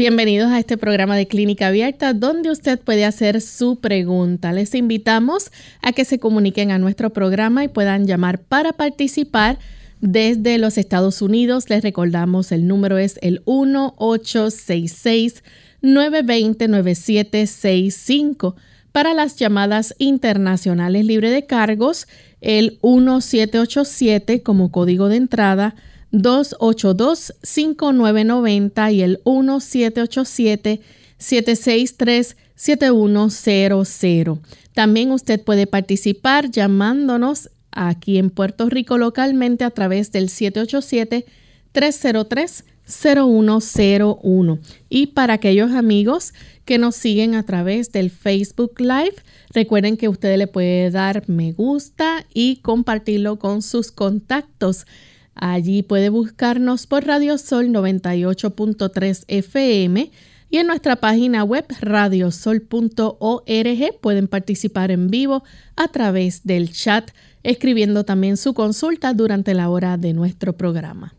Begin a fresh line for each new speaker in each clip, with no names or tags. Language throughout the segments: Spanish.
Bienvenidos a este programa de Clínica Abierta donde usted puede hacer su pregunta. Les invitamos a que se comuniquen a nuestro programa y puedan llamar para participar desde los Estados Unidos. Les recordamos el número es el 1866 920 9765. Para las llamadas internacionales libre de cargos, el 1787 como código de entrada 282-5990 y el 1787-763-7100. También usted puede participar llamándonos aquí en Puerto Rico localmente a través del 787-303-0101. Y para aquellos amigos que nos siguen a través del Facebook Live, recuerden que usted le puede dar me gusta y compartirlo con sus contactos. Allí puede buscarnos por Radio Sol 98.3 FM y en nuestra página web radiosol.org pueden participar en vivo a través del chat, escribiendo también su consulta durante la hora de nuestro programa.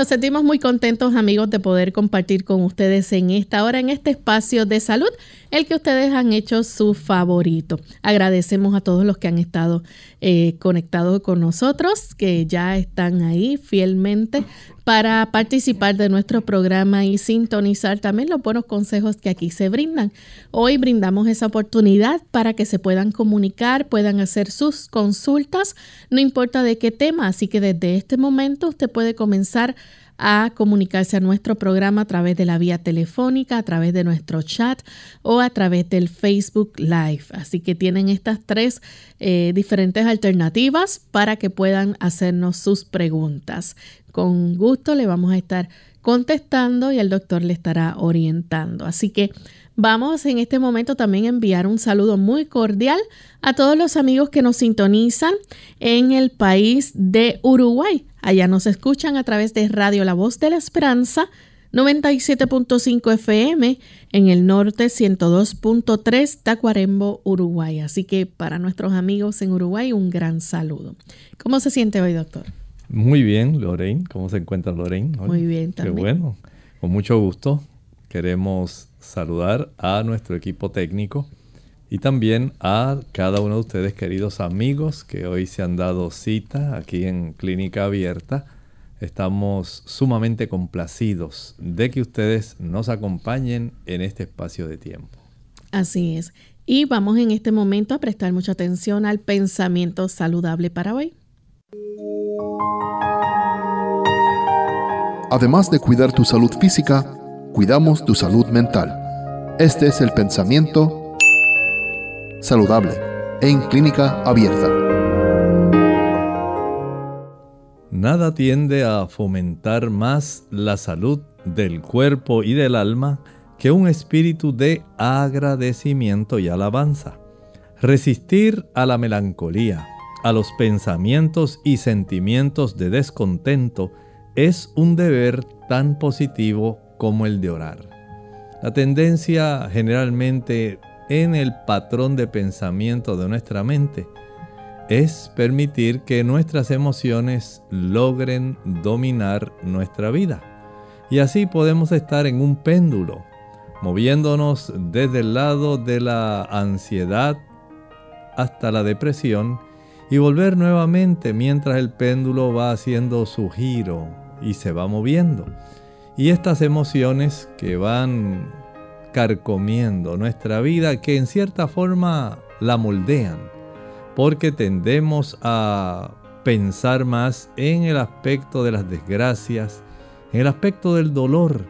Nos sentimos muy contentos amigos de poder compartir con ustedes en esta hora, en este espacio de salud, el que ustedes han hecho su favorito. Agradecemos a todos los que han estado eh, conectados con nosotros, que ya están ahí fielmente para participar de nuestro programa y sintonizar también los buenos consejos que aquí se brindan. Hoy brindamos esa oportunidad para que se puedan comunicar, puedan hacer sus consultas, no importa de qué tema, así que desde este momento usted puede comenzar comunicarse a nuestro programa a través de la vía telefónica, a través de nuestro chat o a través del Facebook Live. Así que tienen estas tres eh, diferentes alternativas para que puedan hacernos sus preguntas. Con gusto le vamos a estar contestando y el doctor le estará orientando. Así que Vamos en este momento también a enviar un saludo muy cordial a todos los amigos que nos sintonizan en el país de Uruguay. Allá nos escuchan a través de Radio La Voz de la Esperanza 97.5 FM en el norte 102.3 Tacuarembo, Uruguay. Así que para nuestros amigos en Uruguay un gran saludo. ¿Cómo se siente hoy, doctor?
Muy bien, Lorraine. ¿Cómo se encuentra Lorraine?
Muy bien, también.
Qué bueno. Con mucho gusto. Queremos saludar a nuestro equipo técnico y también a cada uno de ustedes, queridos amigos, que hoy se han dado cita aquí en Clínica Abierta. Estamos sumamente complacidos de que ustedes nos acompañen en este espacio de tiempo.
Así es. Y vamos en este momento a prestar mucha atención al pensamiento saludable para hoy.
Además de cuidar tu salud física, cuidamos tu salud mental. Este es el pensamiento saludable en clínica abierta.
Nada tiende a fomentar más la salud del cuerpo y del alma que un espíritu de agradecimiento y alabanza. Resistir a la melancolía, a los pensamientos y sentimientos de descontento es un deber tan positivo como el de orar. La tendencia generalmente en el patrón de pensamiento de nuestra mente es permitir que nuestras emociones logren dominar nuestra vida. Y así podemos estar en un péndulo, moviéndonos desde el lado de la ansiedad hasta la depresión y volver nuevamente mientras el péndulo va haciendo su giro y se va moviendo. Y estas emociones que van carcomiendo nuestra vida, que en cierta forma la moldean, porque tendemos a pensar más en el aspecto de las desgracias, en el aspecto del dolor,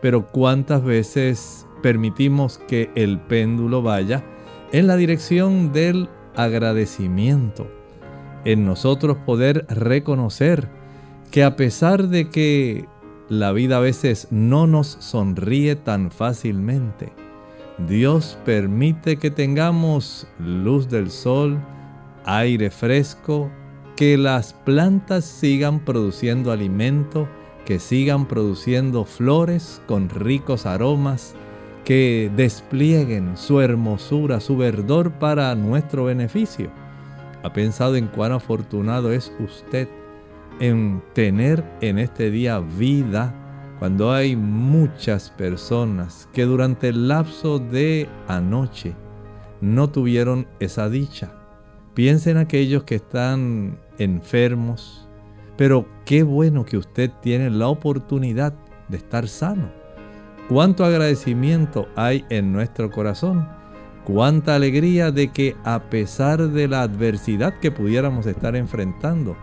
pero cuántas veces permitimos que el péndulo vaya en la dirección del agradecimiento, en nosotros poder reconocer que a pesar de que la vida a veces no nos sonríe tan fácilmente, Dios permite que tengamos luz del sol, aire fresco, que las plantas sigan produciendo alimento, que sigan produciendo flores con ricos aromas, que desplieguen su hermosura, su verdor para nuestro beneficio. ¿Ha pensado en cuán afortunado es usted en tener en este día vida cuando hay muchas personas que durante el lapso de anoche no tuvieron esa dicha? Piensen en aquellos que están enfermos, pero qué bueno que usted tiene la oportunidad de estar sano cuánto agradecimiento hay en nuestro corazón, cuánta alegría de que a pesar de la adversidad que pudiéramos estar enfrentando,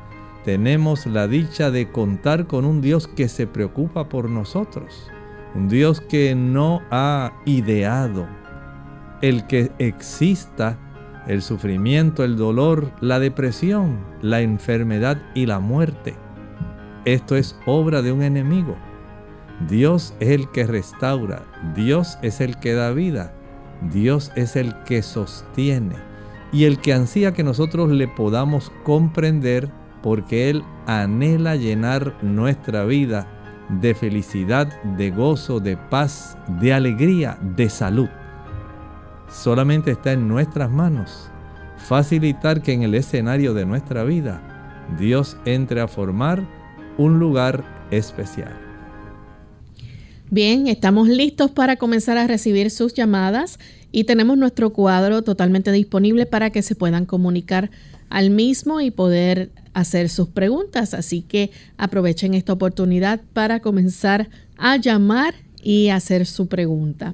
tenemos la dicha de contar con un Dios que se preocupa por nosotros, un Dios que no ha ideado el que exista el sufrimiento, el dolor, la depresión, la enfermedad y la muerte. Esto es obra de un enemigo. Dios es el que restaura, Dios es el que da vida, Dios es el que sostiene y el que ansía que nosotros le podamos comprender porque Él anhela llenar nuestra vida de felicidad, de gozo, de paz, de alegría, de salud. Solamente está en nuestras manos facilitar que en el escenario de nuestra vida Dios entre a formar un lugar especial.
Bien, estamos listos para comenzar a recibir sus llamadas y tenemos nuestro cuadro totalmente disponible para que se puedan comunicar al mismo y poder hacer sus preguntas. Así que aprovechen esta oportunidad para comenzar a llamar y hacer su pregunta.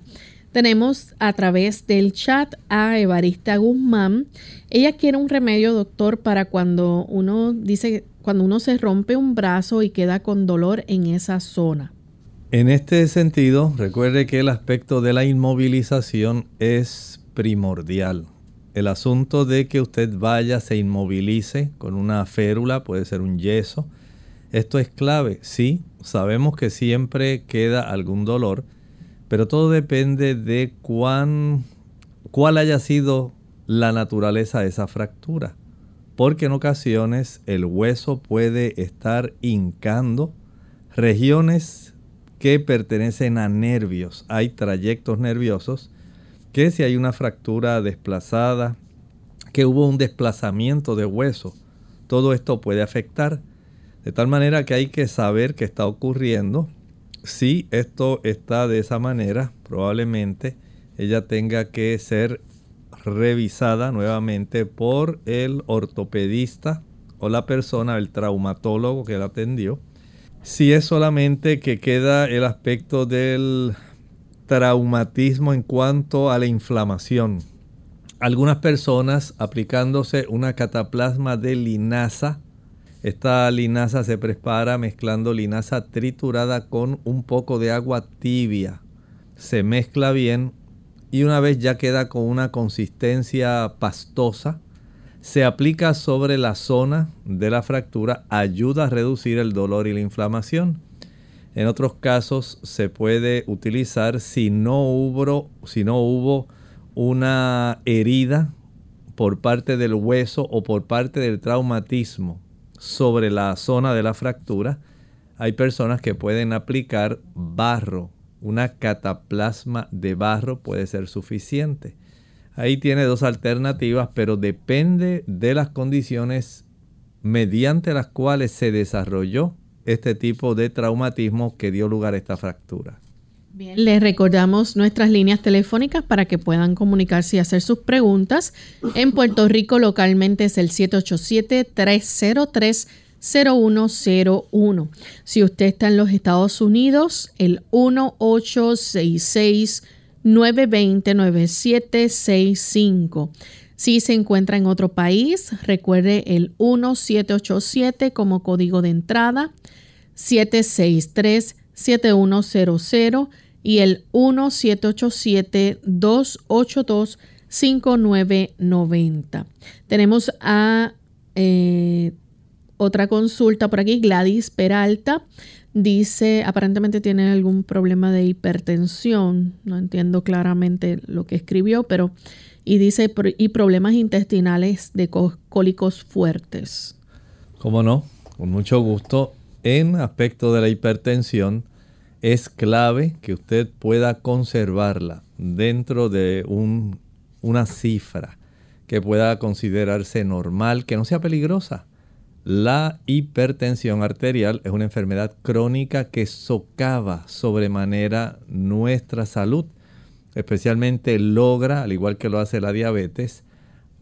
Tenemos a través del chat a Evarista Guzmán. Ella quiere un remedio, doctor, para cuando uno dice, cuando uno se rompe un brazo y queda con dolor en esa zona.
En este sentido, recuerde que el aspecto de la inmovilización es primordial. El asunto de que usted vaya, se inmovilice con una férula, puede ser un yeso, esto es clave. Sí, sabemos que siempre queda algún dolor, pero todo depende de cuán, cuál haya sido la naturaleza de esa fractura. Porque en ocasiones el hueso puede estar hincando regiones que pertenecen a nervios. Hay trayectos nerviosos que si hay una fractura desplazada, que hubo un desplazamiento de hueso, todo esto puede afectar. De tal manera que hay que saber qué está ocurriendo. Si esto está de esa manera, probablemente ella tenga que ser revisada nuevamente por el ortopedista o la persona, el traumatólogo que la atendió si es solamente que queda el aspecto del traumatismo en cuanto a la inflamación. Algunas personas aplicándose una cataplasma de linaza. Esta linaza se prepara mezclando linaza triturada con un poco de agua tibia. Se mezcla bien y una vez ya queda con una consistencia pastosa, se aplica sobre la zona de la fractura, ayuda a reducir el dolor y la inflamación. En otros casos se puede utilizar si no hubo, si no hubo una herida por parte del hueso o por parte del traumatismo sobre la zona de la fractura. Hay personas que pueden aplicar barro, una cataplasma de barro puede ser suficiente. Ahí tiene dos alternativas, pero depende de las condiciones mediante las cuales se desarrolló este tipo de traumatismo que dio lugar a esta fractura.
Bien, les recordamos nuestras líneas telefónicas para que puedan comunicarse y hacer sus preguntas. En Puerto Rico localmente es el 787-303-0101. Si usted está en los Estados Unidos, el 1866 920-9765. Si se encuentra en otro país, recuerde el 1787 como código de entrada, 763-7100 y el 1787-282 5990. Tenemos a eh, otra consulta por aquí, Gladys Peralta. Dice, aparentemente tiene algún problema de hipertensión. No entiendo claramente lo que escribió, pero... Y dice, y problemas intestinales de cólicos fuertes.
¿Cómo no? Con mucho gusto. En aspecto de la hipertensión, es clave que usted pueda conservarla dentro de un, una cifra que pueda considerarse normal, que no sea peligrosa. La hipertensión arterial es una enfermedad crónica que socava sobremanera nuestra salud. Especialmente logra, al igual que lo hace la diabetes,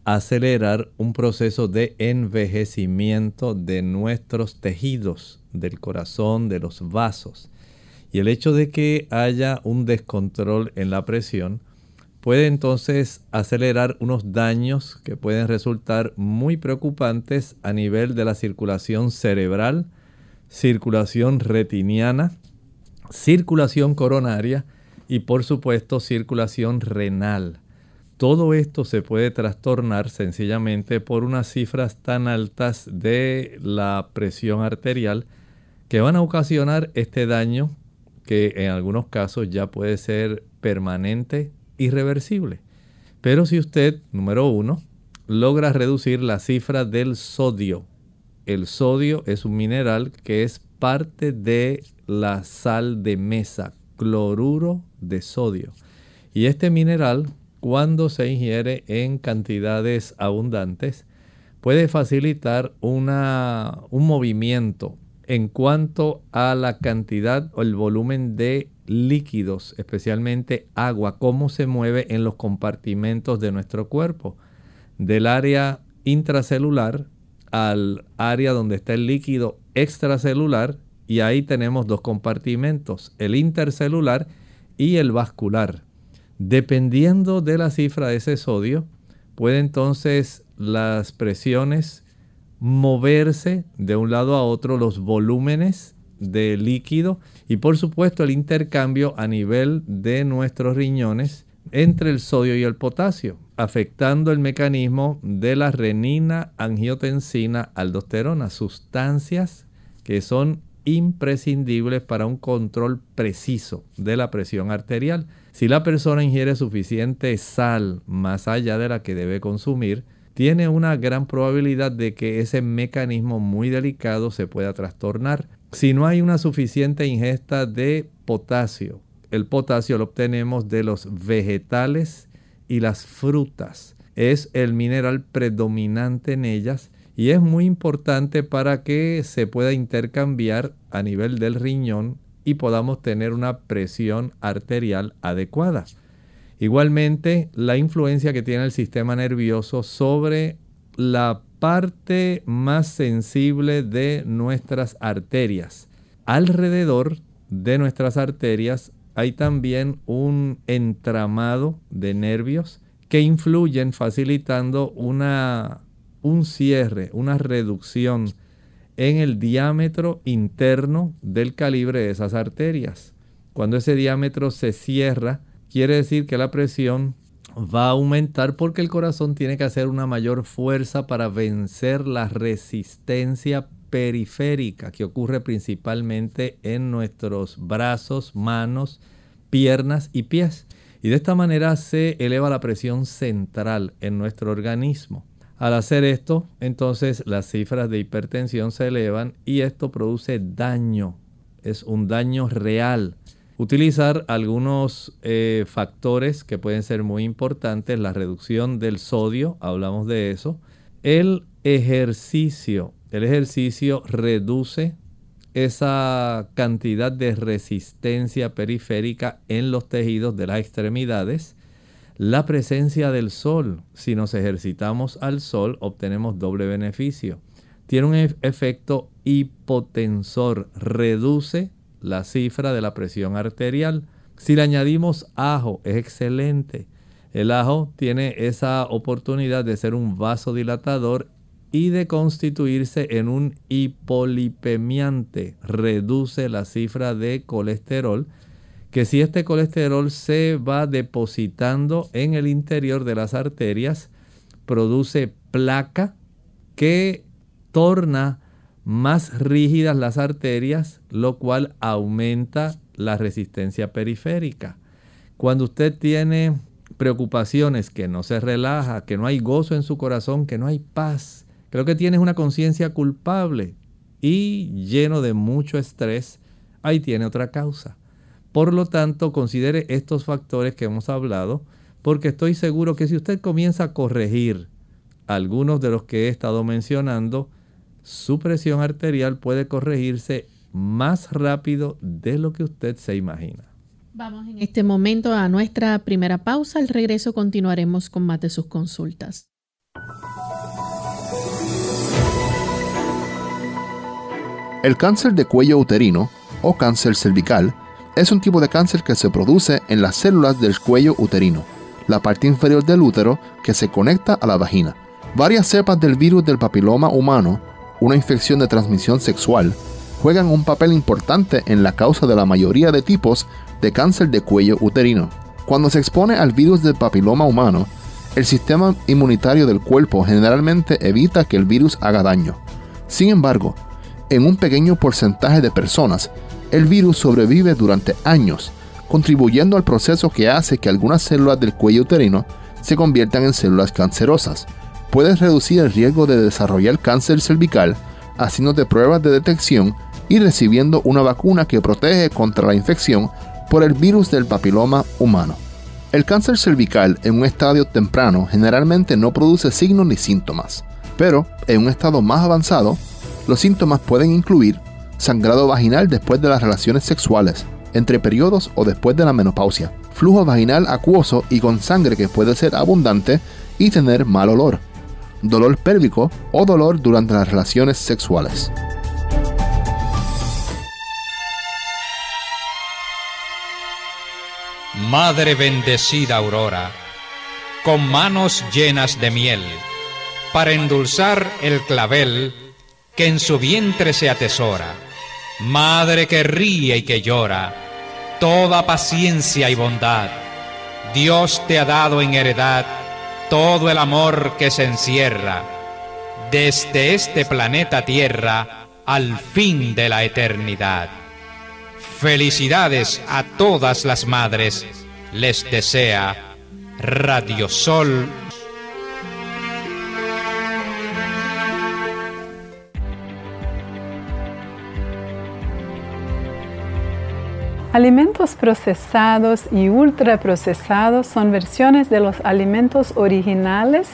acelerar un proceso de envejecimiento de nuestros tejidos, del corazón, de los vasos. Y el hecho de que haya un descontrol en la presión puede entonces acelerar unos daños que pueden resultar muy preocupantes a nivel de la circulación cerebral, circulación retiniana, circulación coronaria y por supuesto circulación renal. Todo esto se puede trastornar sencillamente por unas cifras tan altas de la presión arterial que van a ocasionar este daño que en algunos casos ya puede ser permanente irreversible. Pero si usted, número uno, logra reducir la cifra del sodio, el sodio es un mineral que es parte de la sal de mesa, cloruro de sodio. Y este mineral, cuando se ingiere en cantidades abundantes, puede facilitar una, un movimiento en cuanto a la cantidad o el volumen de líquidos, especialmente agua, cómo se mueve en los compartimentos de nuestro cuerpo, del área intracelular al área donde está el líquido extracelular y ahí tenemos dos compartimentos, el intercelular y el vascular. Dependiendo de la cifra de ese sodio, puede entonces las presiones moverse de un lado a otro, los volúmenes de líquido y por supuesto el intercambio a nivel de nuestros riñones entre el sodio y el potasio, afectando el mecanismo de la renina, angiotensina, aldosterona, sustancias que son imprescindibles para un control preciso de la presión arterial. Si la persona ingiere suficiente sal más allá de la que debe consumir, tiene una gran probabilidad de que ese mecanismo muy delicado se pueda trastornar. Si no hay una suficiente ingesta de potasio, el potasio lo obtenemos de los vegetales y las frutas. Es el mineral predominante en ellas y es muy importante para que se pueda intercambiar a nivel del riñón y podamos tener una presión arterial adecuada. Igualmente, la influencia que tiene el sistema nervioso sobre la parte más sensible de nuestras arterias. Alrededor de nuestras arterias hay también un entramado de nervios que influyen facilitando una, un cierre, una reducción en el diámetro interno del calibre de esas arterias. Cuando ese diámetro se cierra, quiere decir que la presión va a aumentar porque el corazón tiene que hacer una mayor fuerza para vencer la resistencia periférica que ocurre principalmente en nuestros brazos, manos, piernas y pies. Y de esta manera se eleva la presión central en nuestro organismo. Al hacer esto, entonces las cifras de hipertensión se elevan y esto produce daño. Es un daño real. Utilizar algunos eh, factores que pueden ser muy importantes, la reducción del sodio, hablamos de eso, el ejercicio, el ejercicio reduce esa cantidad de resistencia periférica en los tejidos de las extremidades, la presencia del sol, si nos ejercitamos al sol obtenemos doble beneficio. Tiene un efecto hipotensor, reduce la cifra de la presión arterial. Si le añadimos ajo, es excelente. El ajo tiene esa oportunidad de ser un vasodilatador y de constituirse en un hipolipemiante. Reduce la cifra de colesterol que si este colesterol se va depositando en el interior de las arterias, produce placa que torna más rígidas las arterias, lo cual aumenta la resistencia periférica. Cuando usted tiene preocupaciones, que no se relaja, que no hay gozo en su corazón, que no hay paz, creo que tienes una conciencia culpable y lleno de mucho estrés, ahí tiene otra causa. Por lo tanto, considere estos factores que hemos hablado, porque estoy seguro que si usted comienza a corregir algunos de los que he estado mencionando, su presión arterial puede corregirse más rápido de lo que usted se imagina.
Vamos en este momento a nuestra primera pausa. Al regreso continuaremos con más de sus consultas.
El cáncer de cuello uterino o cáncer cervical es un tipo de cáncer que se produce en las células del cuello uterino, la parte inferior del útero que se conecta a la vagina. Varias cepas del virus del papiloma humano, una infección de transmisión sexual, juegan un papel importante en la causa de la mayoría de tipos de cáncer de cuello uterino. Cuando se expone al virus del papiloma humano, el sistema inmunitario del cuerpo generalmente evita que el virus haga daño. Sin embargo, en un pequeño porcentaje de personas, el virus sobrevive durante años, contribuyendo al proceso que hace que algunas células del cuello uterino se conviertan en células cancerosas puedes reducir el riesgo de desarrollar cáncer cervical haciéndote pruebas de detección y recibiendo una vacuna que protege contra la infección por el virus del papiloma humano. El cáncer cervical en un estadio temprano generalmente no produce signos ni síntomas, pero en un estado más avanzado, los síntomas pueden incluir sangrado vaginal después de las relaciones sexuales, entre periodos o después de la menopausia, flujo vaginal acuoso y con sangre que puede ser abundante y tener mal olor, dolor pélvico o dolor durante las relaciones sexuales.
Madre bendecida Aurora, con manos llenas de miel, para endulzar el clavel que en su vientre se atesora. Madre que ríe y que llora, toda paciencia y bondad, Dios te ha dado en heredad todo el amor que se encierra desde este planeta Tierra al fin de la eternidad. Felicidades a todas las madres, les desea Radio Sol
Alimentos procesados y ultraprocesados son versiones de los alimentos originales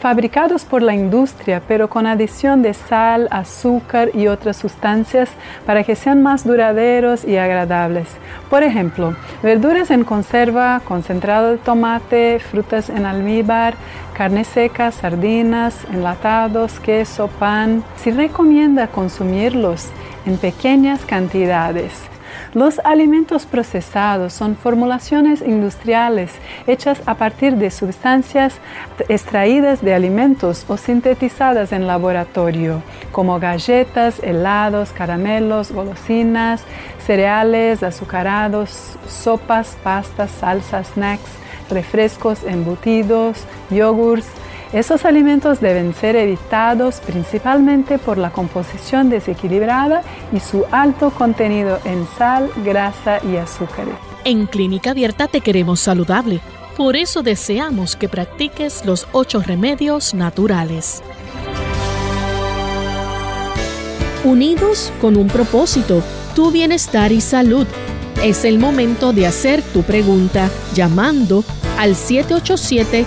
fabricados por la industria, pero con adición de sal, azúcar y otras sustancias para que sean más duraderos y agradables. Por ejemplo, verduras en conserva, concentrado de tomate, frutas en almíbar, carne seca, sardinas, enlatados, queso, pan. Se recomienda consumirlos en pequeñas cantidades los alimentos procesados son formulaciones industriales hechas a partir de sustancias extraídas de alimentos o sintetizadas en laboratorio, como galletas, helados, caramelos, golosinas, cereales, azucarados, sopas, pastas, salsas, snacks, refrescos, embutidos, yogurts, esos alimentos deben ser evitados principalmente por la composición desequilibrada y su alto contenido en sal, grasa y azúcares.
En Clínica Abierta te queremos saludable. Por eso deseamos que practiques los ocho remedios naturales. Unidos con un propósito, tu bienestar y salud. Es el momento de hacer tu pregunta llamando al 787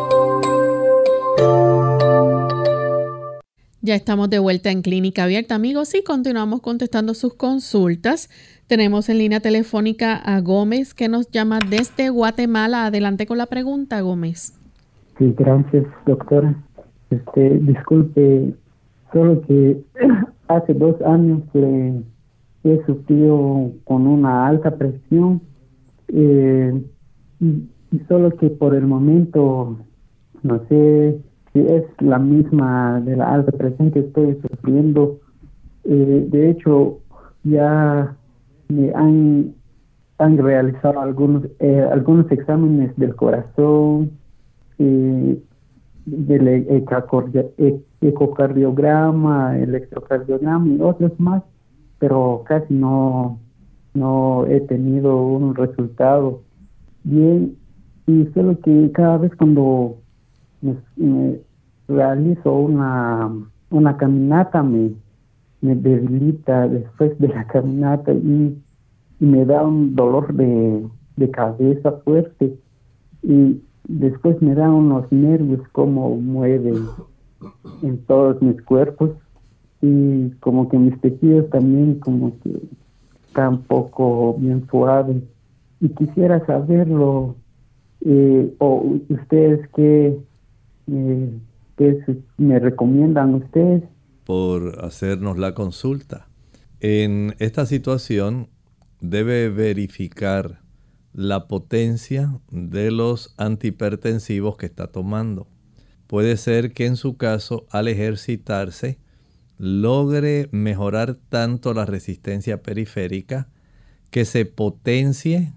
Ya estamos de vuelta en Clínica Abierta, amigos, y continuamos contestando sus consultas. Tenemos en línea telefónica a Gómez, que nos llama desde Guatemala. Adelante con la pregunta, Gómez.
Sí, gracias, doctora. Este, disculpe, solo que hace dos años que he sufrido con una alta presión eh, y, solo que por el momento no sé si es la misma de la alta presión que estoy sufriendo. Eh, de hecho, ya me han, han realizado algunos, eh, algunos exámenes del corazón, eh, del e-, ecocardiograma, electrocardiograma y otros más, pero casi no, no he tenido un resultado bien y solo que cada vez cuando me, realizo una, una caminata me, me debilita después de la caminata y, me da un dolor de, de cabeza fuerte. Y después me da unos nervios como mueven en todos mis cuerpos. Y como que mis tejidos también como que están poco bien suaves y quisiera saberlo eh, o ustedes qué, eh, qué me recomiendan ustedes
por hacernos la consulta en esta situación debe verificar la potencia de los antihipertensivos que está tomando. Puede ser que en su caso al ejercitarse logre mejorar tanto la resistencia periférica que se potencie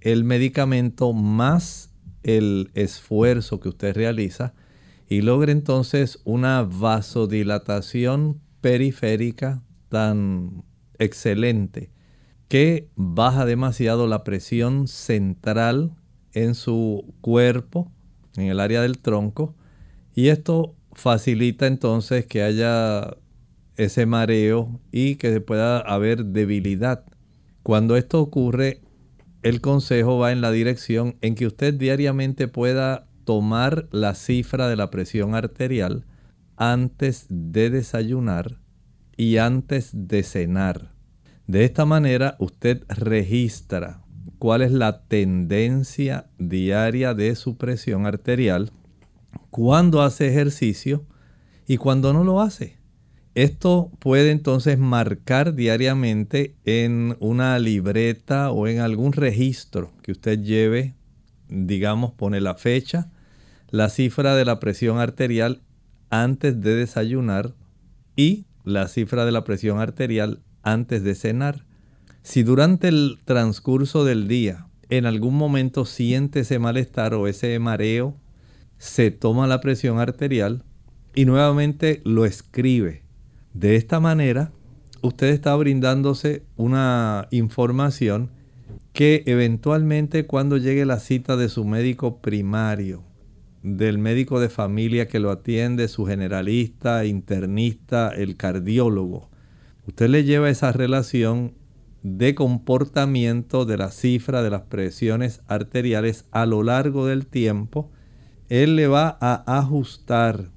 el medicamento más el esfuerzo que usted realiza y logre entonces una vasodilatación periférica tan excelente que baja demasiado la presión central en su cuerpo, en el área del tronco, y esto facilita entonces que haya ese mareo y que pueda haber debilidad. Cuando esto ocurre, el consejo va en la dirección en que usted diariamente pueda tomar la cifra de la presión arterial antes de desayunar y antes de cenar. De esta manera usted registra cuál es la tendencia diaria de su presión arterial cuando hace ejercicio y cuando no lo hace. Esto puede entonces marcar diariamente en una libreta o en algún registro que usted lleve, digamos, pone la fecha, la cifra de la presión arterial antes de desayunar y la cifra de la presión arterial antes de cenar. Si durante el transcurso del día en algún momento siente ese malestar o ese mareo, se toma la presión arterial y nuevamente lo escribe de esta manera, usted está brindándose una información que eventualmente cuando llegue la cita de su médico primario, del médico de familia que lo atiende, su generalista, internista, el cardiólogo, usted le lleva esa relación de comportamiento de la cifra de las presiones arteriales a lo largo del tiempo, él le va a ajustar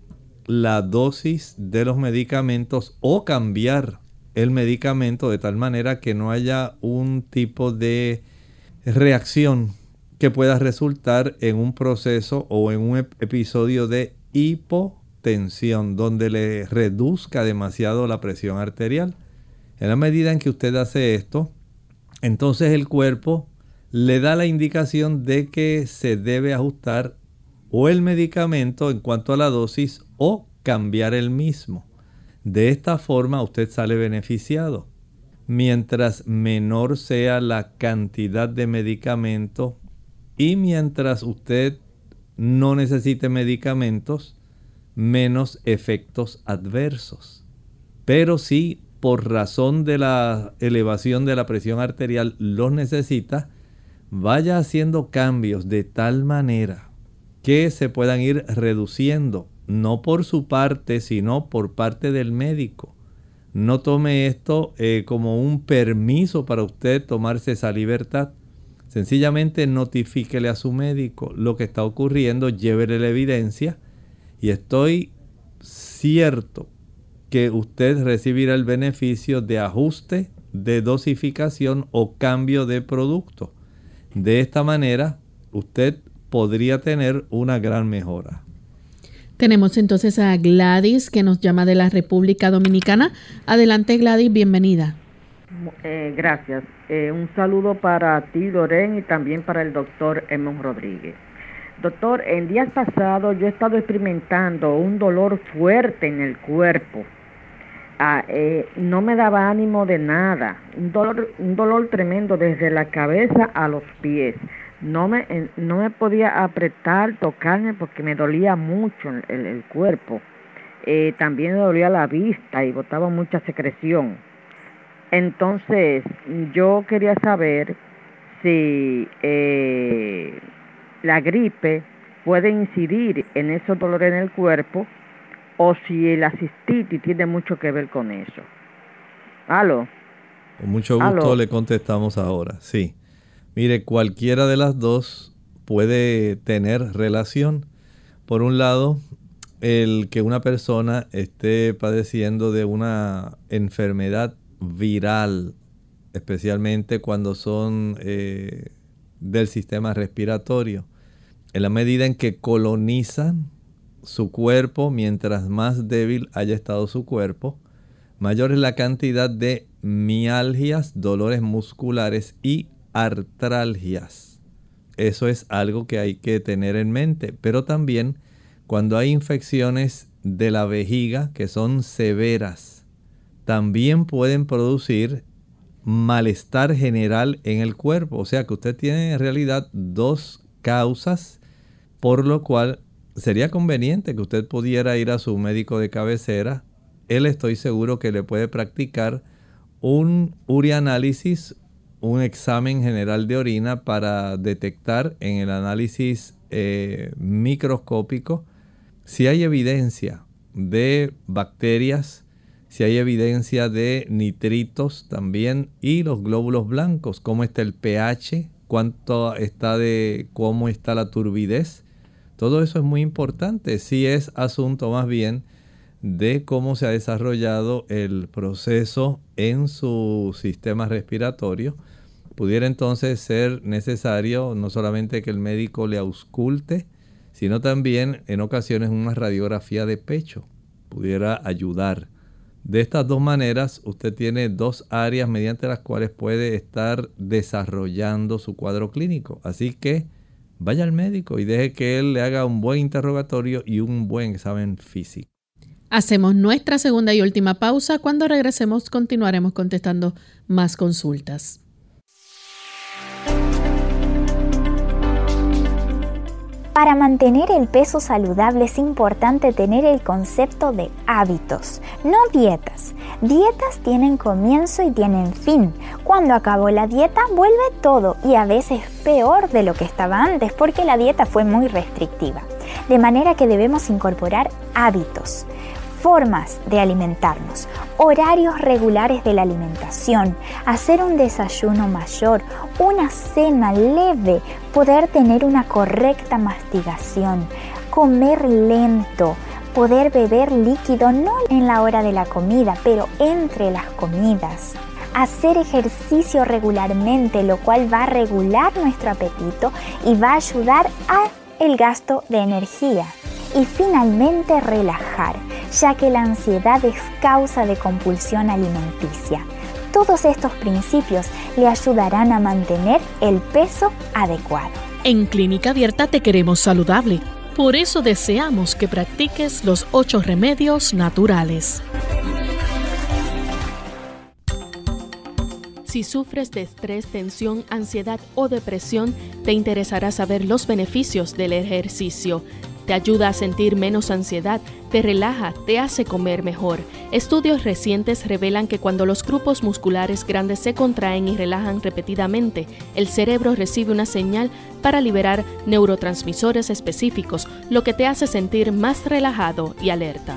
la dosis de los medicamentos o cambiar el medicamento de tal manera que no haya un tipo de reacción que pueda resultar en un proceso o en un episodio de hipotensión donde le reduzca demasiado la presión arterial. En la medida en que usted hace esto, entonces el cuerpo le da la indicación de que se debe ajustar o el medicamento en cuanto a la dosis o cambiar el mismo. De esta forma usted sale beneficiado. Mientras menor sea la cantidad de medicamento y mientras usted no necesite medicamentos, menos efectos adversos. Pero si por razón de la elevación de la presión arterial los necesita, vaya haciendo cambios de tal manera que se puedan ir reduciendo, no por su parte, sino por parte del médico. No tome esto eh, como un permiso para usted tomarse esa libertad. Sencillamente notifíquele a su médico lo que está ocurriendo, llévele la evidencia y estoy cierto que usted recibirá el beneficio de ajuste, de dosificación o cambio de producto. De esta manera, usted podría tener una gran mejora.
Tenemos entonces a Gladys que nos llama de la República Dominicana. Adelante Gladys, bienvenida.
Eh, gracias. Eh, un saludo para ti, Loren, y también para el doctor Emon Rodríguez. Doctor, el día pasado yo he estado experimentando un dolor fuerte en el cuerpo. Ah, eh, no me daba ánimo de nada, un dolor, un dolor tremendo desde la cabeza a los pies. No me, no me podía apretar, tocarme porque me dolía mucho el, el cuerpo. también me dolía la vista y botaba mucha secreción. Entonces, yo quería saber si eh, la gripe puede incidir en esos dolores en el cuerpo o si el asistitis tiene mucho que ver con eso. ¿Aló?
Con mucho gusto le contestamos ahora, sí. Mire, cualquiera de las dos puede tener relación. Por un lado, el que una persona esté padeciendo de una enfermedad viral, especialmente cuando son eh, del sistema respiratorio. En la medida en que colonizan su cuerpo, mientras más débil haya estado su cuerpo, mayor es la cantidad de mialgias, dolores musculares y artralgias. Eso es algo que hay que tener en mente. Pero también cuando hay infecciones de la vejiga que son severas, también pueden producir malestar general en el cuerpo. O sea que usted tiene en realidad dos causas, por lo cual sería conveniente que usted pudiera ir a su médico de cabecera. Él estoy seguro que le puede practicar un urianálisis, un examen general de orina para detectar en el análisis eh, microscópico si hay evidencia de bacterias si hay evidencia de nitritos también y los glóbulos blancos, cómo está el pH, cuánto está de cómo está la turbidez. Todo eso es muy importante. Si es asunto más bien de cómo se ha desarrollado el proceso en su sistema respiratorio. Pudiera entonces ser necesario no solamente que el médico le ausculte, sino también en ocasiones una radiografía de pecho pudiera ayudar. De estas dos maneras, usted tiene dos áreas mediante las cuales puede estar desarrollando su cuadro clínico. Así que vaya al médico y deje que él le haga un buen interrogatorio y un buen examen físico.
Hacemos nuestra segunda y última pausa. Cuando regresemos continuaremos contestando más consultas.
Para mantener el peso saludable es importante tener el concepto de hábitos, no dietas. Dietas tienen comienzo y tienen fin. Cuando acabó la dieta vuelve todo y a veces peor de lo que estaba antes porque la dieta fue muy restrictiva. De manera que debemos incorporar hábitos formas de alimentarnos, horarios regulares de la alimentación, hacer un desayuno mayor, una cena leve, poder tener una correcta mastigación, comer lento, poder beber líquido no en la hora de la comida, pero entre las comidas. Hacer ejercicio regularmente, lo cual va a regular nuestro apetito y va a ayudar a el gasto de energía. Y finalmente relajar, ya que la ansiedad es causa de compulsión alimenticia. Todos estos principios le ayudarán a mantener el peso adecuado.
En Clínica Abierta te queremos saludable. Por eso deseamos que practiques los ocho remedios naturales. Si sufres de estrés, tensión, ansiedad o depresión, te interesará saber los beneficios del ejercicio te ayuda a sentir menos ansiedad, te relaja, te hace comer mejor. Estudios recientes revelan que cuando los grupos musculares grandes se contraen y relajan repetidamente, el cerebro recibe una señal para liberar neurotransmisores específicos, lo que te hace sentir más relajado y alerta.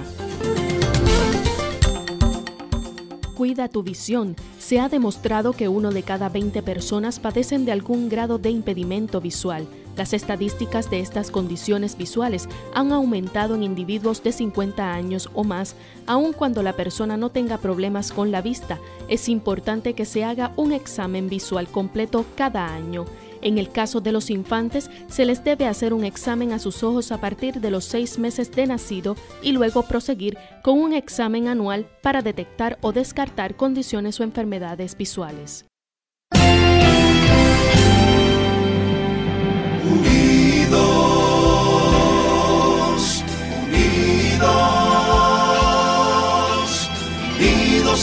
Cuida tu visión. Se ha demostrado que uno de cada 20 personas padecen de algún grado de impedimento visual
Las estadísticas de estas condiciones visuales han aumentado en individuos de 50 años o más, aun cuando la persona no tenga problemas con la vista. Es importante que se haga un examen visual completo cada año. En el caso de los infantes, se les debe hacer un examen a sus ojos a partir de los seis meses de nacido y luego proseguir con un examen anual para detectar o descartar condiciones o enfermedades visuales.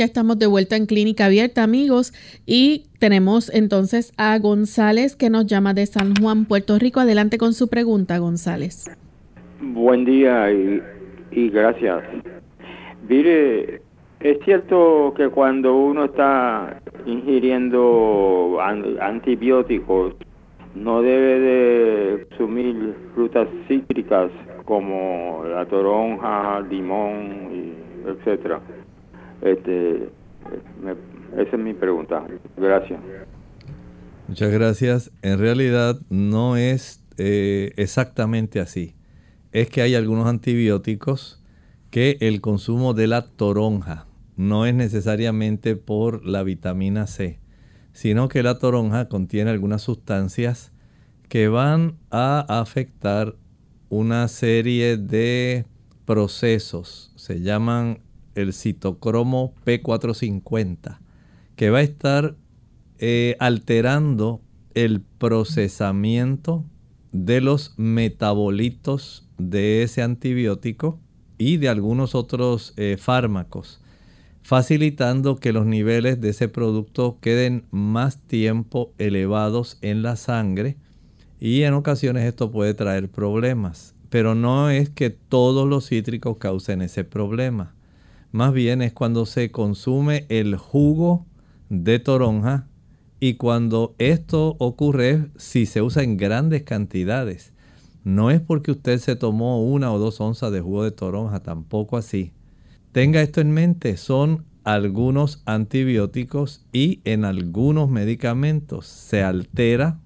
Ya estamos de vuelta en Clínica Abierta, amigos, y tenemos entonces a González que nos llama de San Juan, Puerto Rico. Adelante con su pregunta, González.
Buen día y gracias. Mire, es cierto que cuando uno está ingiriendo antibióticos, no debe de consumir frutas cítricas como la toronja, limón, etcétera. Este, esa es mi pregunta. Gracias.
Muchas gracias. En realidad no es eh, exactamente así es que hay algunos antibióticos que el consumo de la toronja no es necesariamente por la vitamina C, sino que la toronja contiene algunas sustancias que van a afectar una serie de procesos, se llaman el citocromo P450, que va a estar eh, alterando el procesamiento de los metabolitos de ese antibiótico y de algunos otros eh, fármacos, facilitando que los niveles de ese producto queden más tiempo elevados en la sangre y en ocasiones esto puede traer problemas. Pero no es que todos los cítricos causen ese problema. Más bien es cuando se consume el jugo de toronja y cuando esto ocurre si se usa en grandes cantidades. No es porque usted se tomó una o dos onzas de jugo de toronja, tampoco así. Tenga esto en mente, son algunos antibióticos y en algunos medicamentos se altera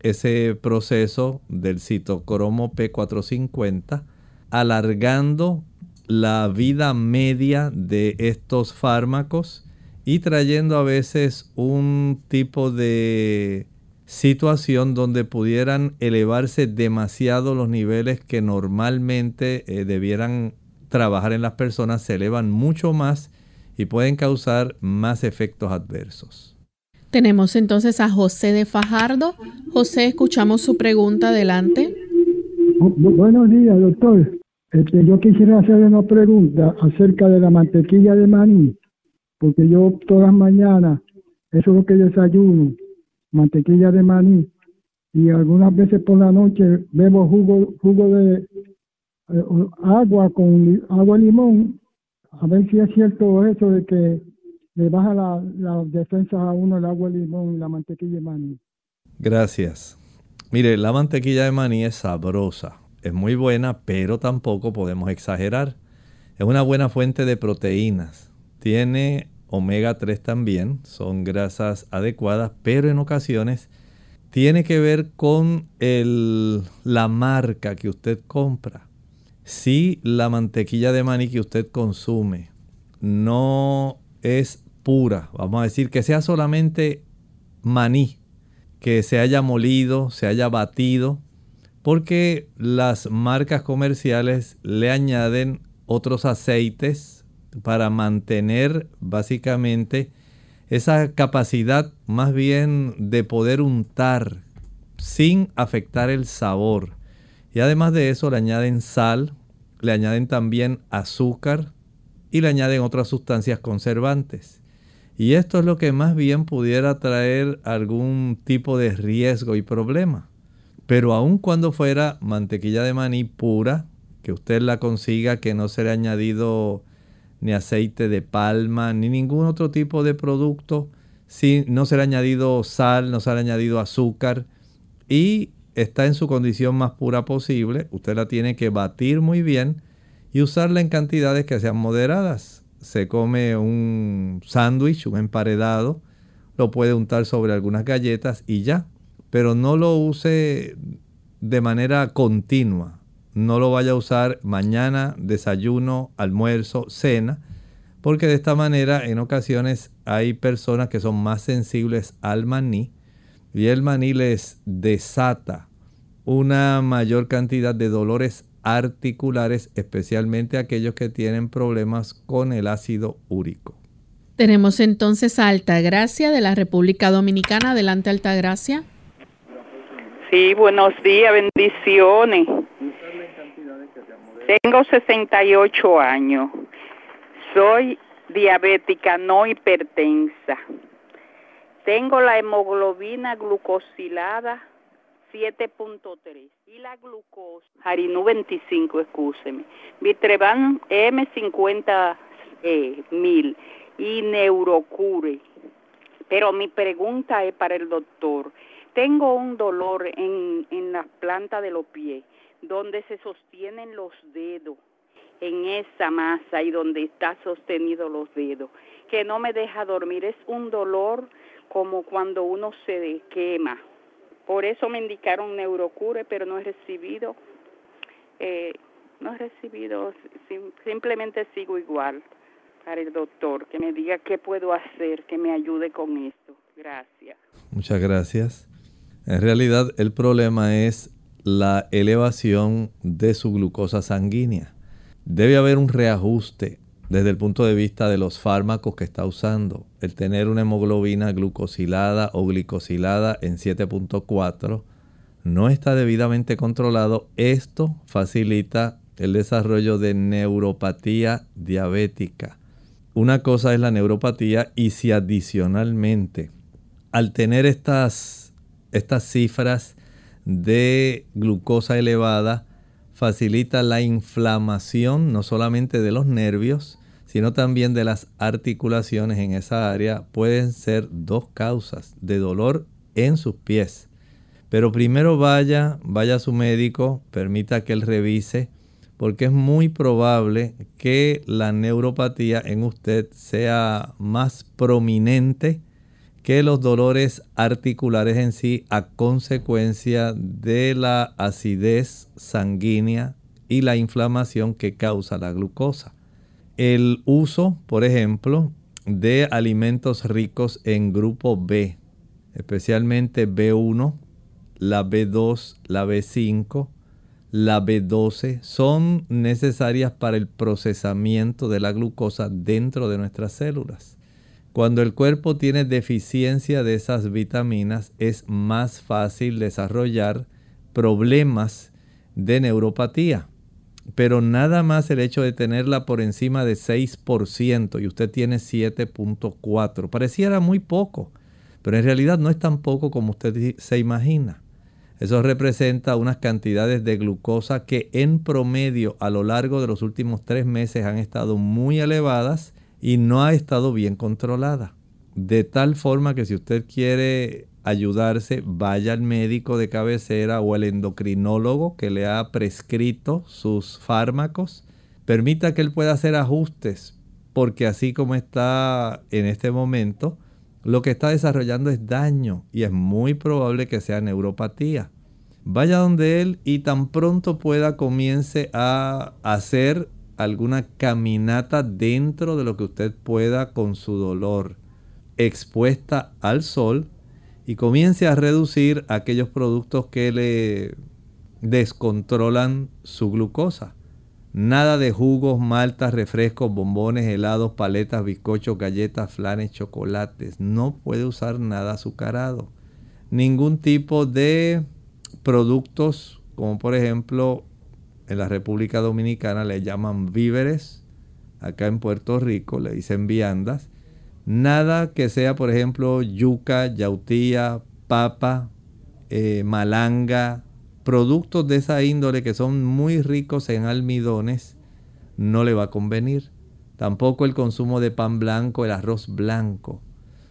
ese proceso del citocromo P450, alargando la vida media de estos fármacos y trayendo a veces un tipo de situación donde pudieran elevarse demasiado los niveles que normalmente eh, debieran trabajar en las personas, se elevan mucho más y pueden causar más efectos adversos.
Tenemos entonces a José de Fajardo. José, escuchamos su pregunta. Adelante.
buenos días, doctor. Este, yo quisiera hacer una pregunta acerca de la mantequilla de maní, porque yo todas las mañanas, eso es lo que desayuno, mantequilla de maní y algunas veces por la noche bebo jugo jugo de eh, agua con agua limón a ver si es cierto eso de que le baja la, la defensa a uno el agua de limón la mantequilla de maní.
Gracias. Mire, la mantequilla de maní es sabrosa, es muy buena, pero tampoco podemos exagerar. Es una buena fuente de proteínas. Tiene omega 3 también, son grasas adecuadas, pero en ocasiones tiene que ver con el, la marca que usted compra. Si la mantequilla de maní que usted consume no es pura, vamos a decir que sea solamente maní, que se haya molido, se haya batido, porque las marcas comerciales le añaden otros aceites, para mantener básicamente esa capacidad más bien de poder untar sin afectar el sabor. Y además de eso le añaden sal, le añaden también azúcar y le añaden otras sustancias conservantes. Y esto es lo que más bien pudiera traer algún tipo de riesgo y problema. Pero aun cuando fuera mantequilla de maní pura, que usted la consiga, que no se le ha añadido ni aceite de palma, ni ningún otro tipo de producto, si no se le ha añadido sal, no se le ha añadido azúcar y está en su condición más pura posible, usted la tiene que batir muy bien y usarla en cantidades que sean moderadas. Se come un sándwich, un emparedado, lo puede untar sobre algunas galletas y ya pero no lo use de manera continua. No lo vaya a usar mañana, desayuno, almuerzo, cena, porque de esta manera en ocasiones hay personas que son más sensibles al maní y el maní les desata una mayor cantidad de dolores articulares, especialmente aquellos que tienen problemas con el ácido úrico.
Tenemos entonces a Altagracia de la República Dominicana. Adelante, Altagracia.
Sí, buenos días, bendiciones. Tengo 68 años. Soy diabética no hipertensa. Tengo la hemoglobina glucosilada 7.3 y la glucosa, Harinu 25, escúcheme. Vitrevan M50 eh, mil y Neurocure. Pero mi pregunta es para el doctor. Tengo un dolor en, en la planta de los pies, donde se sostienen los dedos, en esa masa y donde está sostenido los dedos, que no me deja dormir. Es un dolor como cuando uno se quema. Por eso me indicaron neurocure, pero no he recibido, eh, no he recibido, simplemente sigo igual para el doctor, que me diga qué puedo hacer, que me ayude con esto. Gracias.
Muchas gracias. En realidad el problema es la elevación de su glucosa sanguínea. Debe haber un reajuste desde el punto de vista de los fármacos que está usando. El tener una hemoglobina glucosilada o glicosilada en 7.4 no está debidamente controlado. Esto facilita el desarrollo de neuropatía diabética. Una cosa es la neuropatía y si adicionalmente al tener estas estas cifras de glucosa elevada facilita la inflamación no solamente de los nervios, sino también de las articulaciones en esa área. Pueden ser dos causas de dolor en sus pies. Pero primero vaya, vaya a su médico, permita que él revise, porque es muy probable que la neuropatía en usted sea más prominente que los dolores articulares en sí a consecuencia de la acidez sanguínea y la inflamación que causa la glucosa. El uso, por ejemplo, de alimentos ricos en grupo B, especialmente B1, la B2, la B5, la B12, son necesarias para el procesamiento de la glucosa dentro de nuestras células. Cuando el cuerpo tiene deficiencia de esas vitaminas es más fácil desarrollar problemas de neuropatía. Pero nada más el hecho de tenerla por encima de 6% y usted tiene 7.4. Pareciera muy poco, pero en realidad no es tan poco como usted se imagina. Eso representa unas cantidades de glucosa que en promedio a lo largo de los últimos tres meses han estado muy elevadas y no ha estado bien controlada. De tal forma que si usted quiere ayudarse, vaya al médico de cabecera o al endocrinólogo que le ha prescrito sus fármacos. Permita que él pueda hacer ajustes, porque así como está en este momento, lo que está desarrollando es daño y es muy probable que sea neuropatía. Vaya donde él y tan pronto pueda comience a hacer alguna caminata dentro de lo que usted pueda con su dolor, expuesta al sol y comience a reducir aquellos productos que le descontrolan su glucosa. Nada de jugos, maltas, refrescos, bombones, helados, paletas, bizcochos, galletas, flanes, chocolates. No puede usar nada azucarado. Ningún tipo de productos como por ejemplo en la República Dominicana le llaman víveres, acá en Puerto Rico le dicen viandas. Nada que sea, por ejemplo, yuca, yautía, papa, eh, malanga, productos de esa índole que son muy ricos en almidones, no le va a convenir. Tampoco el consumo de pan blanco, el arroz blanco.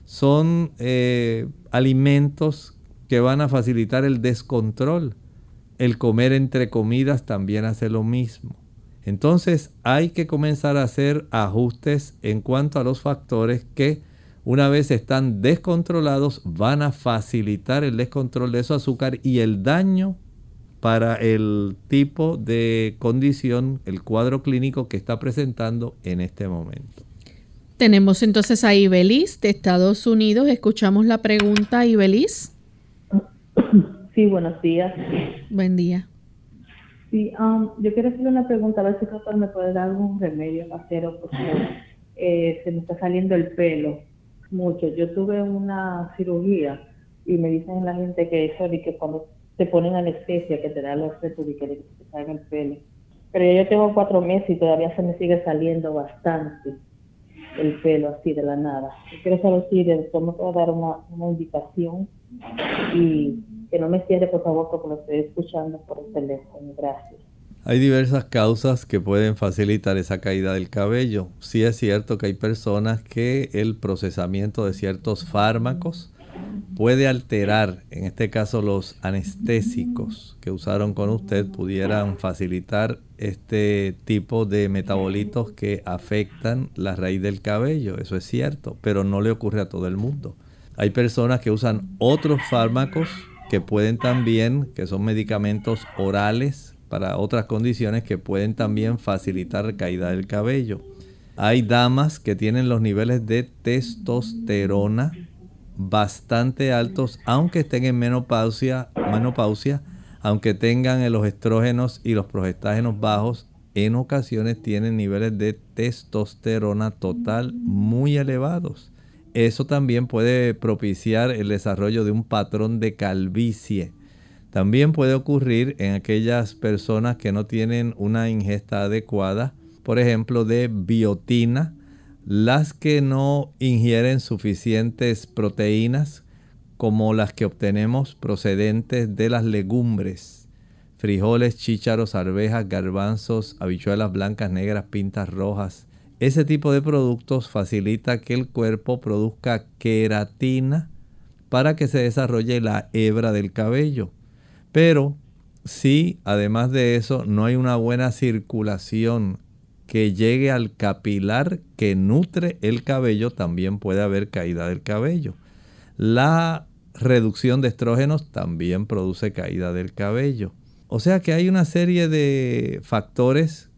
Son eh, alimentos que van a facilitar el descontrol. El comer entre comidas también hace lo mismo. Entonces hay que comenzar a hacer ajustes en cuanto a los factores que una vez están descontrolados van a facilitar el descontrol de su azúcar y el daño para el tipo de condición, el cuadro clínico que está presentando en este momento.
Tenemos entonces a Ibelis de Estados Unidos. Escuchamos la pregunta, Ibelis.
Sí, buenos días.
Buen día.
Sí, um, yo quiero hacerle una pregunta, a ver si el doctor me puede dar algún remedio casero, porque eh, se me está saliendo el pelo mucho. Yo tuve una cirugía y me dicen la gente que eso y que cuando te ponen anestesia, que te da los restos y que te salga el pelo. Pero yo tengo cuatro meses y todavía se me sigue saliendo bastante el pelo así de la nada. Yo quiero saber si el doctor me puede dar una, una indicación y que no me cierre, por favor, porque lo estoy escuchando por el teléfono. Gracias.
Hay diversas causas que pueden facilitar esa caída del cabello. Sí es cierto que hay personas que el procesamiento de ciertos fármacos puede alterar, en este caso los anestésicos que usaron con usted pudieran facilitar este tipo de metabolitos que afectan la raíz del cabello. Eso es cierto, pero no le ocurre a todo el mundo. Hay personas que usan otros fármacos que pueden también, que son medicamentos orales para otras condiciones que pueden también facilitar caída del cabello. Hay damas que tienen los niveles de testosterona bastante altos, aunque estén en menopausia, menopausia, aunque tengan los estrógenos y los progestágenos bajos, en ocasiones tienen niveles de testosterona total muy elevados. Eso también puede propiciar el desarrollo de un patrón de calvicie. También puede ocurrir en aquellas personas que no tienen una ingesta adecuada, por ejemplo, de biotina, las que no ingieren suficientes proteínas como las que obtenemos procedentes de las legumbres, frijoles, chícharos, arvejas, garbanzos, habichuelas blancas, negras, pintas rojas, ese tipo de productos facilita que el cuerpo produzca queratina para que se desarrolle la hebra del cabello. Pero si además de eso no hay una buena circulación que llegue al capilar que nutre el cabello, también puede haber caída del cabello. La reducción de estrógenos también produce caída del cabello. O sea que hay una serie de factores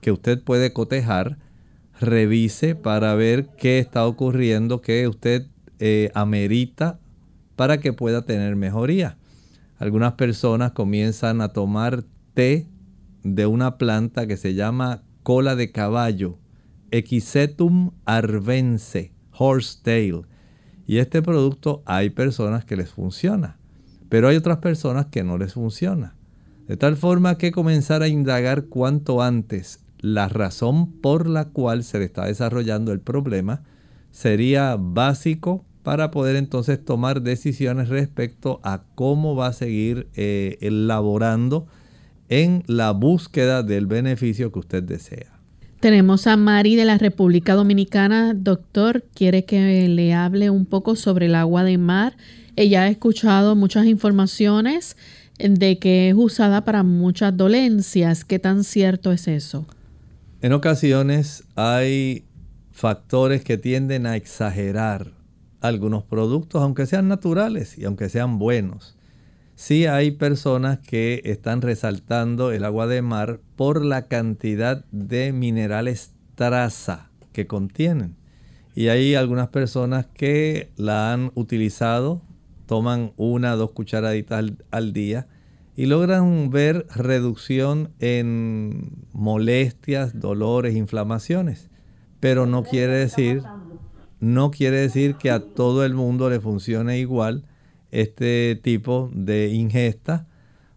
que usted puede cotejar revise para ver qué está ocurriendo, qué usted eh, amerita para que pueda tener mejoría. Algunas personas comienzan a tomar té de una planta que se llama cola de caballo, Equisetum arvense, horsetail. Y este producto hay personas que les funciona, pero hay otras personas que no les funciona. De tal forma que comenzar a indagar cuanto antes la razón por la cual se le está desarrollando el problema sería básico para poder entonces tomar decisiones respecto a cómo va a seguir eh, elaborando en la búsqueda del beneficio que usted desea.
Tenemos a Mari de la República Dominicana. Doctor, quiere que le hable un poco sobre el agua de mar. Ella ha escuchado muchas informaciones de que es usada para muchas dolencias. ¿Qué tan cierto es eso?
En ocasiones hay factores que tienden a exagerar algunos productos, aunque sean naturales y aunque sean buenos. Sí hay personas que están resaltando el agua de mar por la cantidad de minerales traza que contienen. Y hay algunas personas que la han utilizado, toman una o dos cucharaditas al, al día y logran ver reducción en molestias, dolores, inflamaciones. Pero no quiere decir, no quiere decir que a todo el mundo le funcione igual este tipo de ingesta,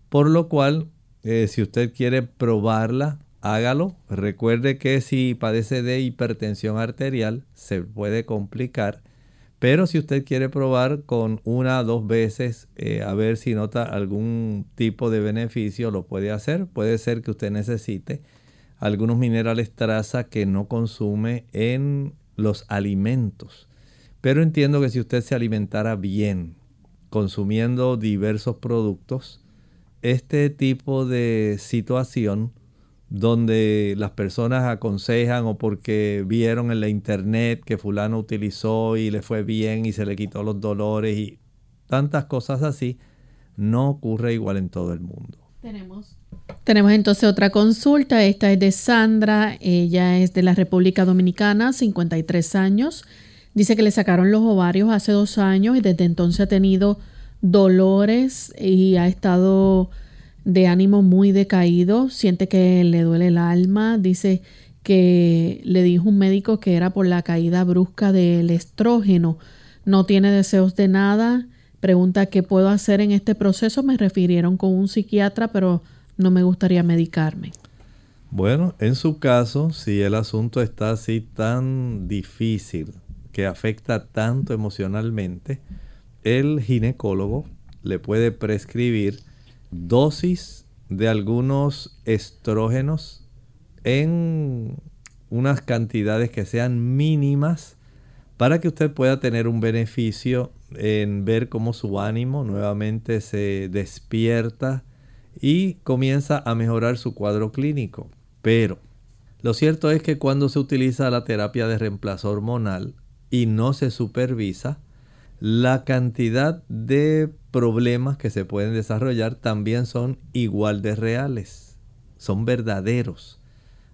por lo cual Eh, si usted quiere probarla, hágalo. Recuerde que si padece de hipertensión arterial, se puede complicar. Pero si usted quiere probar con una o dos veces eh, a ver si nota algún tipo de beneficio, lo puede hacer. Puede ser que usted necesite algunos minerales traza que no consume en los alimentos. Pero entiendo que si usted se alimentara bien, consumiendo diversos productos, este tipo de situación donde las personas aconsejan o porque vieron en la internet que fulano utilizó y le fue bien y se le quitó los dolores y tantas cosas así, no ocurre igual en todo el mundo.
Tenemos. Tenemos entonces otra consulta. Esta es de Sandra. Ella es de la República Dominicana, 53 años. Dice que le sacaron los ovarios hace dos años y desde entonces ha tenido dolores y ha estado de ánimo muy decaído. Siente que le duele el alma. Dice que le dijo un médico que era por la caída brusca del estrógeno. No tiene deseos de nada Pregunta qué puedo hacer en este proceso. Me refirieron con un psiquiatra, pero no me gustaría medicarme.
Bueno, en su caso, si el asunto está así tan difícil, que afecta tanto emocionalmente, el ginecólogo le puede prescribir dosis de algunos estrógenos en unas cantidades que sean mínimas para que usted pueda tener un beneficio en ver cómo su ánimo nuevamente se despierta y comienza a mejorar su cuadro clínico. Pero lo cierto es que cuando se utiliza la terapia de reemplazo hormonal y no se supervisa, la cantidad de problemas que se pueden desarrollar también son igual de reales, son verdaderos.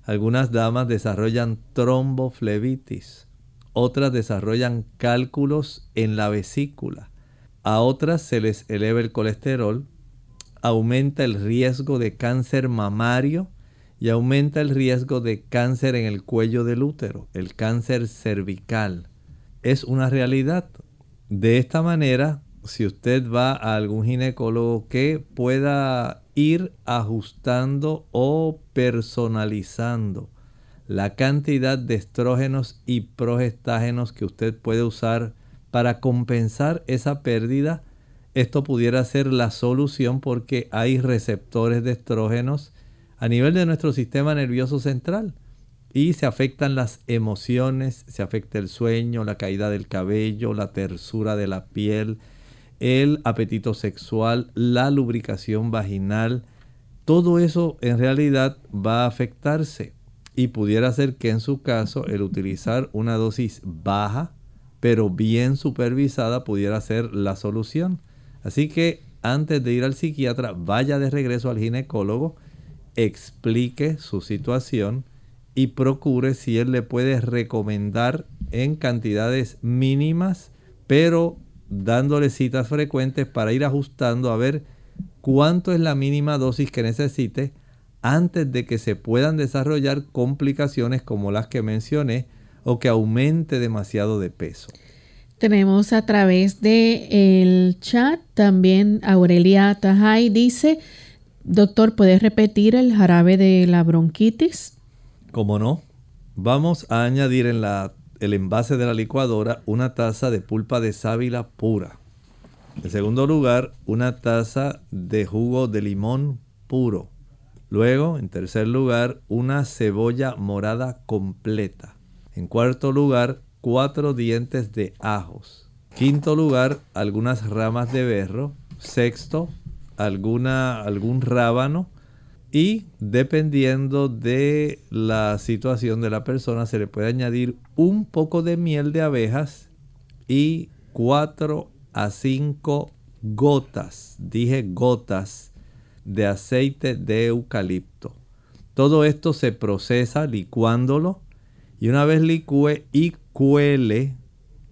Algunas damas desarrollan tromboflebitis, otras desarrollan cálculos en la vesícula, a otras se les eleva el colesterol, aumenta el riesgo de cáncer mamario y aumenta el riesgo de cáncer en el cuello del útero, el cáncer cervical. Es una realidad. De esta manera, si usted va a algún ginecólogo que pueda ir ajustando o personalizando la cantidad de estrógenos y progestágenos que usted puede usar para compensar esa pérdida, esto pudiera ser la solución porque hay receptores de estrógenos a nivel de nuestro sistema nervioso central y se afectan las emociones, se afecta el sueño, la caída del cabello, la tersura de la piel, el apetito sexual, la lubricación vaginal. Todo eso en realidad va a afectarse y pudiera ser que en su caso el utilizar una dosis baja pero bien supervisada pudiera ser la solución. Así que antes de ir al psiquiatra, vaya de regreso al ginecólogo, explique su situación y procure si él le puede recomendar en cantidades mínimas, pero dándole citas frecuentes para ir ajustando a ver cuánto es la mínima dosis que necesite antes de que se puedan desarrollar complicaciones como las que mencioné o que aumente demasiado de peso.
Tenemos a través del el chat también Aurelia Tajay dice, doctor, ¿puedes repetir el jarabe de la bronquitis?
Como no, vamos a añadir en la, el envase de la licuadora una taza de pulpa de sábila pura. En segundo lugar, una taza de jugo de limón puro. Luego, en tercer lugar, una cebolla morada completa. En cuarto lugar, cuatro dientes de ajos. Quinto lugar, algunas ramas de berro. Sexto, alguna, algún rábano. Y dependiendo de la situación de la persona, se le puede añadir un poco de miel de abejas y cuatro a cinco gotas, dije gotas, de aceite de eucalipto. Todo esto se procesa licuándolo y una vez licúe y cuele,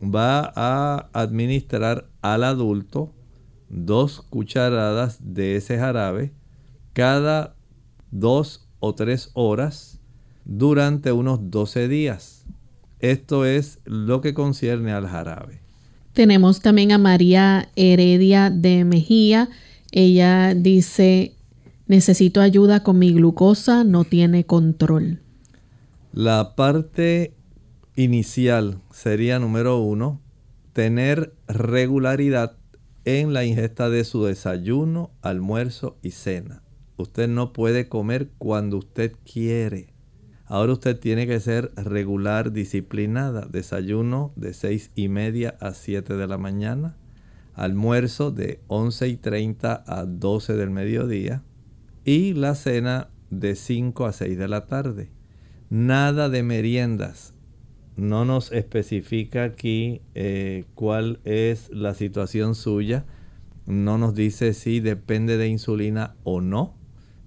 va a administrar al adulto dos cucharadas de ese jarabe cada dos o tres horas durante unos 12 días. Esto es lo que concierne al jarabe.
Tenemos también a María Heredia de Mejía ella dice, necesito ayuda con mi glucosa, no tiene control.
La parte inicial sería número uno, tener regularidad en la ingesta de su desayuno, almuerzo y cena. Usted no puede comer cuando usted quiere. Ahora usted tiene que ser regular, disciplinada. Desayuno de 6 y media a 7 de la mañana. Almuerzo de 11 y 30 a 12 del mediodía. Y la cena de 5 a 6 de la tarde. Nada de meriendas no nos especifica aquí eh, cuál es la situación suya. No nos dice si depende de insulina o no.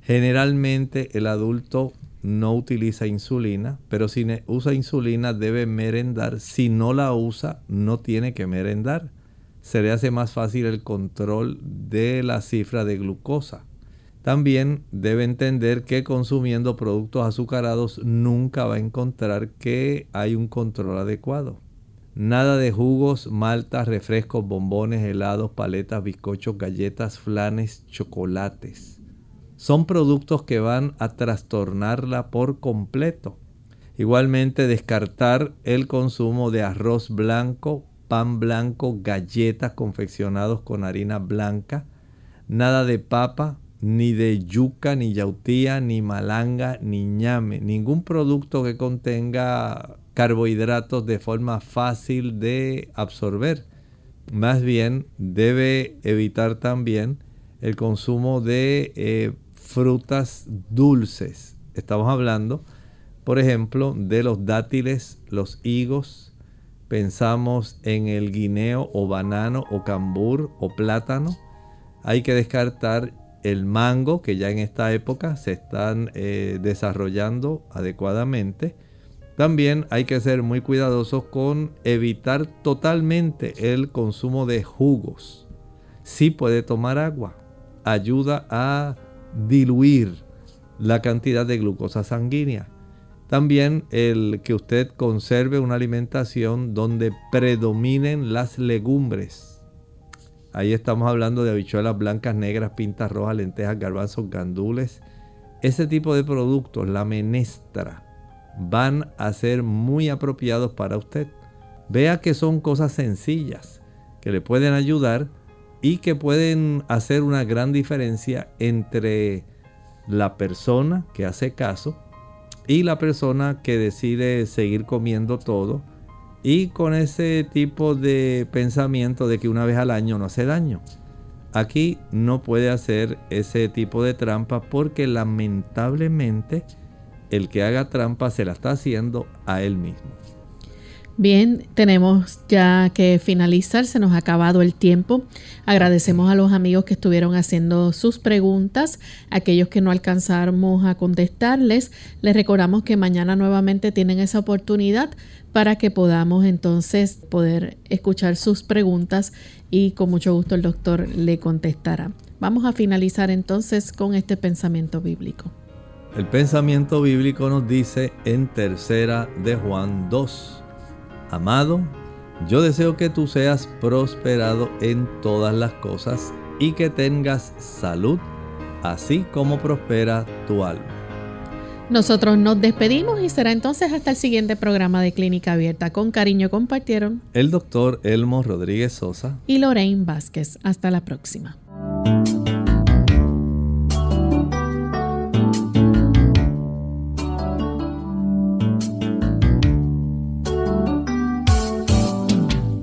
Generalmente el adulto no utiliza insulina, pero si usa insulina debe merendar. Si no la usa, no tiene que merendar. Se le hace más fácil el control de la cifra de glucosa. También debe entender que consumiendo productos azucarados nunca va a encontrar que hay un control adecuado. Nada de jugos, maltas, refrescos, bombones, helados, paletas, bizcochos, galletas, flanes, chocolates. Son productos que van a trastornarla por completo. Igualmente descartar el consumo de arroz blanco, pan blanco, galletas confeccionados con harina blanca, nada de papa, ni de yuca, ni yautía, ni malanga, ni ñame. Ningún producto que contenga carbohidratos de forma fácil de absorber. Más bien debe evitar también el consumo de eh, frutas dulces. Estamos hablando, por ejemplo, de los dátiles, los higos. Pensamos en el guineo o banano o cambur o plátano. Hay que descartar el mango, que ya en esta época se están eh, desarrollando adecuadamente. También hay que ser muy cuidadosos con evitar totalmente el consumo de jugos. Sí puede tomar agua. Ayuda a diluir la cantidad de glucosa sanguínea. También el que usted conserve una alimentación donde predominen las legumbres Ahí estamos hablando de habichuelas blancas, negras, pintas rojas, lentejas, garbanzos, gandules. Ese tipo de productos, la menestra, van a ser muy apropiados para usted. Vea que son cosas sencillas que le pueden ayudar y que pueden hacer una gran diferencia entre la persona que hace caso y la persona que decide seguir comiendo todo y con ese tipo de pensamiento de que una vez al año no hace daño. Aquí no puede hacer ese tipo de trampa porque lamentablemente el que haga trampa se la está haciendo a él mismo.
Bien, tenemos ya que finalizar, se nos ha acabado el tiempo. Agradecemos a los amigos que estuvieron haciendo sus preguntas, aquellos que no alcanzamos a contestarles. Les recordamos que mañana nuevamente tienen esa oportunidad para que podamos entonces poder escuchar sus preguntas y con mucho gusto el doctor le contestará. Vamos a finalizar entonces con este pensamiento bíblico.
El pensamiento bíblico nos dice en tercera de Juan 2 Amado, yo deseo que tú seas prosperado en todas las cosas y que tengas salud, así como prospera tu alma.
Nosotros nos despedimos y será entonces hasta el siguiente programa de Clínica Abierta. Con cariño compartieron
el doctor Elmo Rodríguez Sosa
y Lorraine Vázquez. Hasta la próxima.